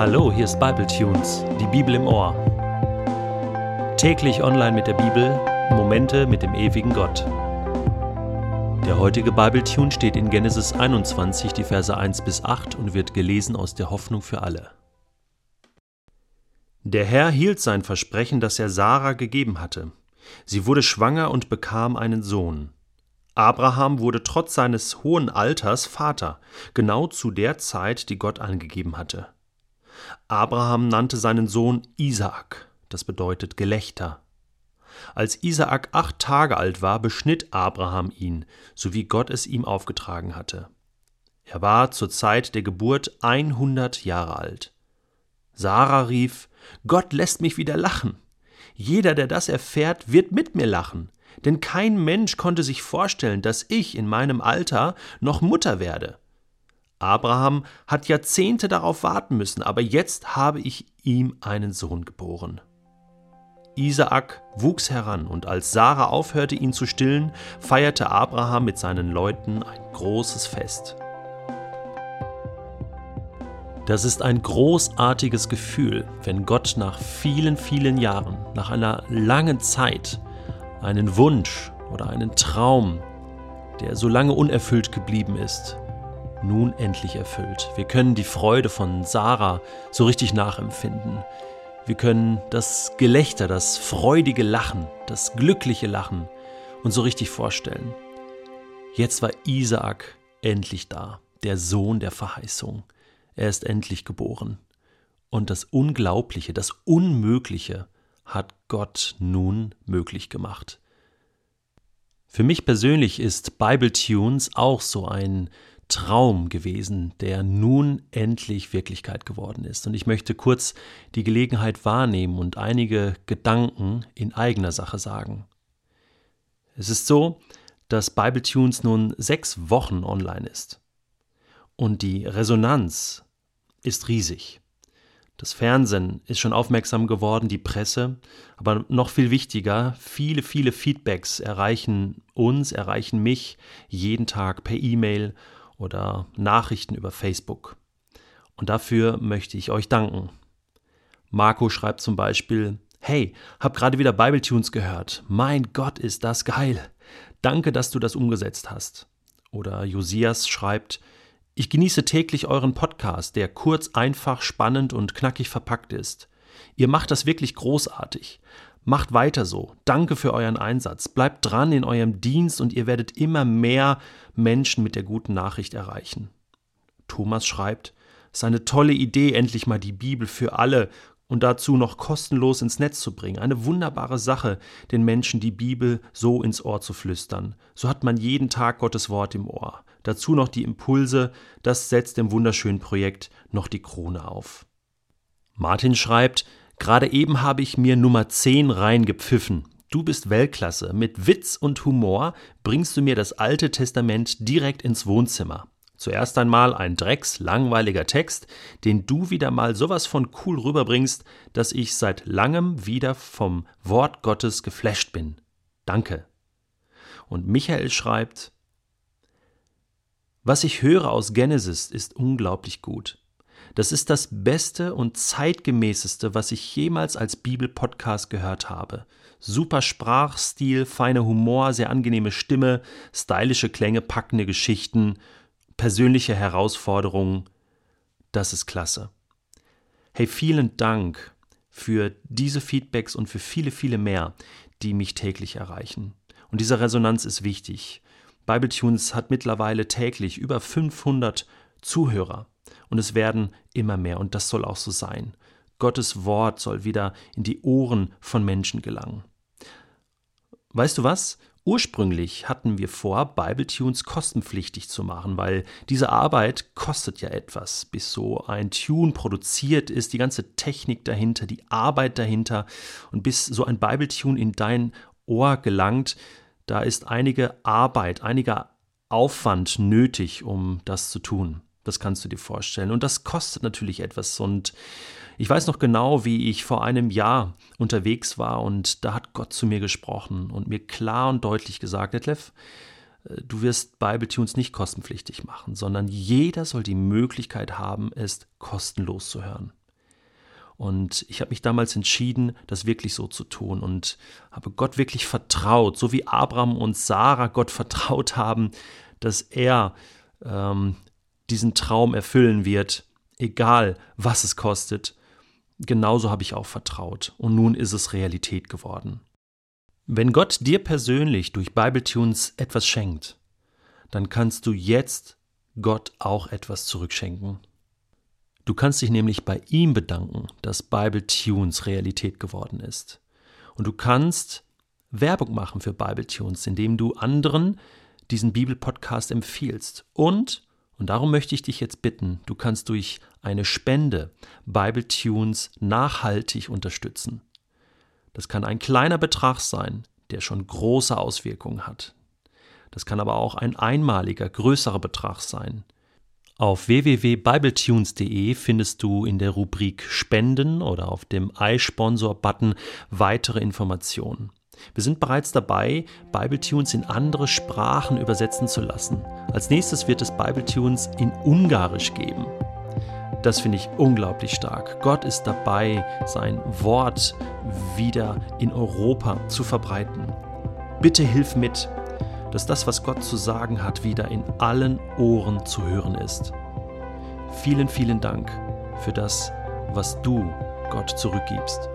Hallo, hier ist Bible Tunes, die Bibel im Ohr. Täglich online mit der Bibel, Momente mit dem ewigen Gott. Der heutige Bible Tune steht in Genesis 21, die Verse 1 bis 8 und wird gelesen aus der Hoffnung für alle. Der Herr hielt sein Versprechen, das er Sarah gegeben hatte. Sie wurde schwanger und bekam einen Sohn. Abraham wurde trotz seines hohen Alters Vater, genau zu der Zeit, die Gott angegeben hatte. Abraham nannte seinen Sohn Isaak, das bedeutet Gelächter. Als Isaak acht Tage alt war, beschnitt Abraham ihn, so wie Gott es ihm aufgetragen hatte. Er war zur Zeit der Geburt 100 Jahre alt. Sarah rief: Gott lässt mich wieder lachen. Jeder, der das erfährt, wird mit mir lachen, denn kein Mensch konnte sich vorstellen, dass ich in meinem Alter noch Mutter werde. Abraham hat Jahrzehnte darauf warten müssen, aber jetzt habe ich ihm einen Sohn geboren. Isaak wuchs heran, und als Sarah aufhörte, ihn zu stillen, feierte Abraham mit seinen Leuten ein großes Fest. Das ist ein großartiges Gefühl, wenn Gott nach vielen, vielen Jahren, nach einer langen Zeit, einen Wunsch oder einen Traum, der so lange unerfüllt geblieben ist, nun endlich erfüllt. Wir können die Freude von Sarah so richtig nachempfinden. Wir können das Gelächter, das freudige Lachen, das glückliche Lachen uns so richtig vorstellen. Jetzt war Isaak endlich da, der Sohn der Verheißung. Er ist endlich geboren. Und das Unglaubliche, das Unmögliche hat Gott nun möglich gemacht. Für mich persönlich ist Bible Tunes auch so ein Traum gewesen, der nun endlich Wirklichkeit geworden ist. Und ich möchte kurz die Gelegenheit wahrnehmen und einige Gedanken in eigener Sache sagen. Es ist so, dass BibleTunes nun sechs Wochen online ist. Und die Resonanz ist riesig. Das Fernsehen ist schon aufmerksam geworden, die Presse, aber noch viel wichtiger, viele, viele Feedbacks erreichen uns, erreichen mich jeden Tag per E-Mail oder Nachrichten über Facebook. Und dafür möchte ich euch danken. Marco schreibt zum Beispiel, Hey, hab gerade wieder Bibletunes gehört. Mein Gott, ist das geil. Danke, dass du das umgesetzt hast. Oder Josias schreibt, ich genieße täglich euren Podcast, der kurz, einfach, spannend und knackig verpackt ist. Ihr macht das wirklich großartig. Macht weiter so. Danke für euren Einsatz. Bleibt dran in eurem Dienst und ihr werdet immer mehr Menschen mit der guten Nachricht erreichen. Thomas schreibt, es ist eine tolle Idee, endlich mal die Bibel für alle und dazu noch kostenlos ins Netz zu bringen. Eine wunderbare Sache, den Menschen die Bibel so ins Ohr zu flüstern. So hat man jeden Tag Gottes Wort im Ohr. Dazu noch die Impulse, das setzt dem wunderschönen Projekt noch die Krone auf. Martin schreibt, Gerade eben habe ich mir Nummer 10 reingepfiffen. Du bist Weltklasse. Mit Witz und Humor bringst du mir das Alte Testament direkt ins Wohnzimmer. Zuerst einmal ein drecks langweiliger Text, den du wieder mal sowas von cool rüberbringst, dass ich seit langem wieder vom Wort Gottes geflasht bin. Danke. Und Michael schreibt, was ich höre aus Genesis ist unglaublich gut. Das ist das Beste und zeitgemäßeste, was ich jemals als Bibel-Podcast gehört habe. Super Sprachstil, feiner Humor, sehr angenehme Stimme, stylische Klänge, packende Geschichten, persönliche Herausforderungen. Das ist klasse. Hey, vielen Dank für diese Feedbacks und für viele, viele mehr, die mich täglich erreichen. Und diese Resonanz ist wichtig. BibleTunes hat mittlerweile täglich über 500 Zuhörer. Und es werden immer mehr. Und das soll auch so sein. Gottes Wort soll wieder in die Ohren von Menschen gelangen. Weißt du was? Ursprünglich hatten wir vor, Bibletunes kostenpflichtig zu machen, weil diese Arbeit kostet ja etwas, bis so ein Tune produziert ist, die ganze Technik dahinter, die Arbeit dahinter und bis so ein Bibletune in dein Ohr gelangt, da ist einige Arbeit, einiger Aufwand nötig, um das zu tun. Das kannst du dir vorstellen. Und das kostet natürlich etwas. Und ich weiß noch genau, wie ich vor einem Jahr unterwegs war und da hat Gott zu mir gesprochen und mir klar und deutlich gesagt, Detlef, äh, du wirst Bibletunes nicht kostenpflichtig machen, sondern jeder soll die Möglichkeit haben, es kostenlos zu hören. Und ich habe mich damals entschieden, das wirklich so zu tun und habe Gott wirklich vertraut, so wie Abraham und Sarah Gott vertraut haben, dass er ähm, diesen Traum erfüllen wird, egal was es kostet. Genauso habe ich auch vertraut und nun ist es Realität geworden. Wenn Gott dir persönlich durch Bibletunes etwas schenkt, dann kannst du jetzt Gott auch etwas zurückschenken. Du kannst dich nämlich bei ihm bedanken, dass Bible Tunes Realität geworden ist. Und du kannst Werbung machen für Bible Tunes, indem du anderen diesen Bibelpodcast empfiehlst. Und, und darum möchte ich dich jetzt bitten, du kannst durch eine Spende Bible Tunes nachhaltig unterstützen. Das kann ein kleiner Betrag sein, der schon große Auswirkungen hat. Das kann aber auch ein einmaliger, größerer Betrag sein, auf www.bibletunes.de findest du in der Rubrik Spenden oder auf dem iSponsor-Button weitere Informationen. Wir sind bereits dabei, Bibletunes in andere Sprachen übersetzen zu lassen. Als nächstes wird es Bibletunes in Ungarisch geben. Das finde ich unglaublich stark. Gott ist dabei, sein Wort wieder in Europa zu verbreiten. Bitte hilf mit dass das, was Gott zu sagen hat, wieder in allen Ohren zu hören ist. Vielen, vielen Dank für das, was du Gott zurückgibst.